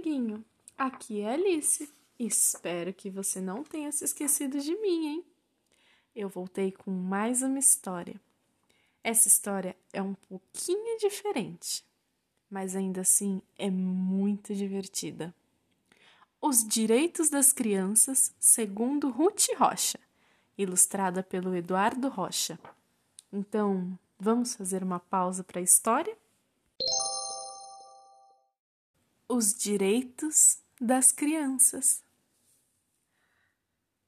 amiguinho. Aqui é Alice. Espero que você não tenha se esquecido de mim, hein? Eu voltei com mais uma história. Essa história é um pouquinho diferente, mas ainda assim é muito divertida. Os Direitos das Crianças, segundo Ruth Rocha, ilustrada pelo Eduardo Rocha. Então, vamos fazer uma pausa para a história? Os Direitos das Crianças.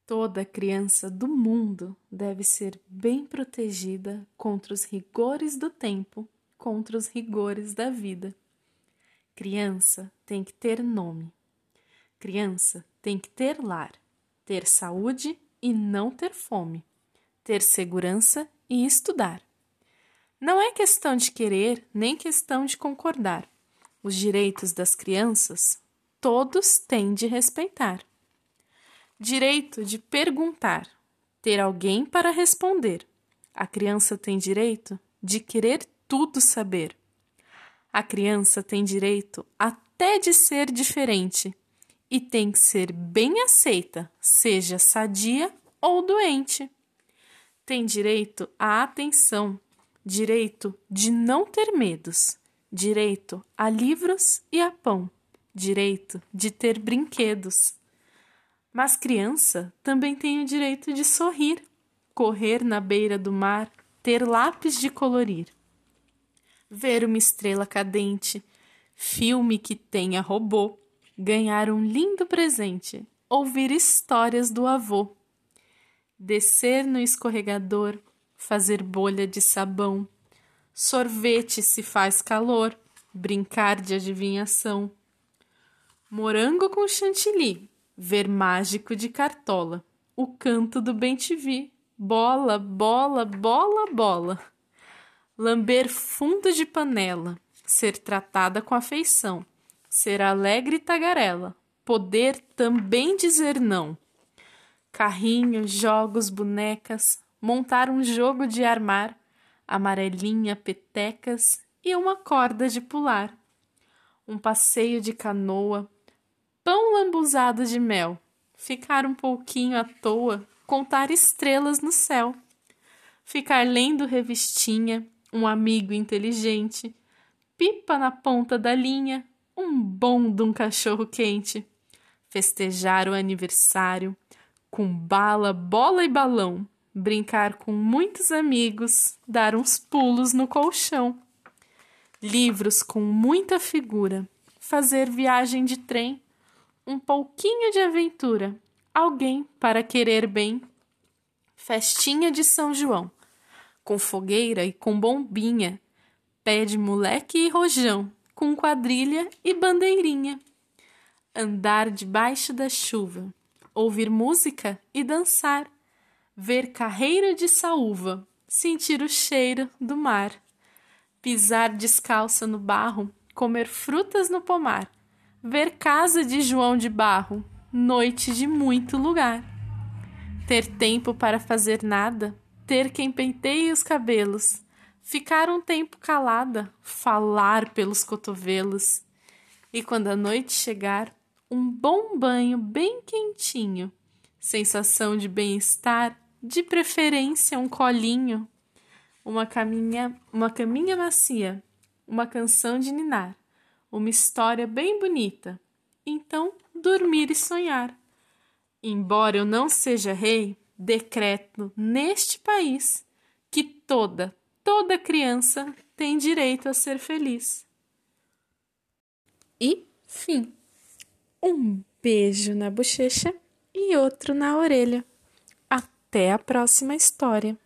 Toda criança do mundo deve ser bem protegida contra os rigores do tempo, contra os rigores da vida. Criança tem que ter nome. Criança tem que ter lar, ter saúde e não ter fome, ter segurança e estudar. Não é questão de querer nem questão de concordar. Os direitos das crianças todos têm de respeitar direito de perguntar, ter alguém para responder. A criança tem direito de querer tudo saber. A criança tem direito até de ser diferente e tem que ser bem aceita, seja sadia ou doente. Tem direito à atenção, direito de não ter medos, direito a livros e a pão, direito de ter brinquedos. Mas criança também tem o direito de sorrir, correr na beira do mar, ter lápis de colorir, ver uma estrela cadente, filme que tenha robô, ganhar um lindo presente, ouvir histórias do avô, descer no escorregador, fazer bolha de sabão, sorvete se faz calor, brincar de adivinhação, morango com chantilly, ver mágico de cartola, o canto do bem-te-vi, bola, bola, bola, bola. Lamber fundo de panela, ser tratada com afeição, ser alegre e tagarela, poder também dizer não. Carrinho, jogos, bonecas, montar um jogo de armar, amarelinha, petecas e uma corda de pular. Um passeio de canoa, pão lambuzado de mel, ficar um pouquinho à toa, contar estrelas no céu, ficar lendo revistinha, um amigo inteligente, pipa na ponta da linha, um bom de um cachorro quente, festejar o aniversário, com bala, bola e balão, brincar com muitos amigos, dar uns pulos no colchão, livros com muita figura, fazer viagem de trem, um pouquinho de aventura, alguém para querer bem. Festinha de São João, com fogueira e com bombinha, pé de moleque e rojão, com quadrilha e bandeirinha. Andar debaixo da chuva, ouvir música e dançar, ver carreira de saúva, sentir o cheiro do mar, pisar descalça no barro, comer frutas no pomar ver casa de João de Barro, noite de muito lugar. Ter tempo para fazer nada, ter quem penteie os cabelos, ficar um tempo calada, falar pelos cotovelos. E quando a noite chegar, um bom banho bem quentinho, sensação de bem-estar, de preferência um colinho, uma caminha, uma caminha macia, uma canção de ninar uma história bem bonita. Então, dormir e sonhar. Embora eu não seja rei, decreto neste país que toda, toda criança tem direito a ser feliz. E fim. Um beijo na bochecha e outro na orelha. Até a próxima história.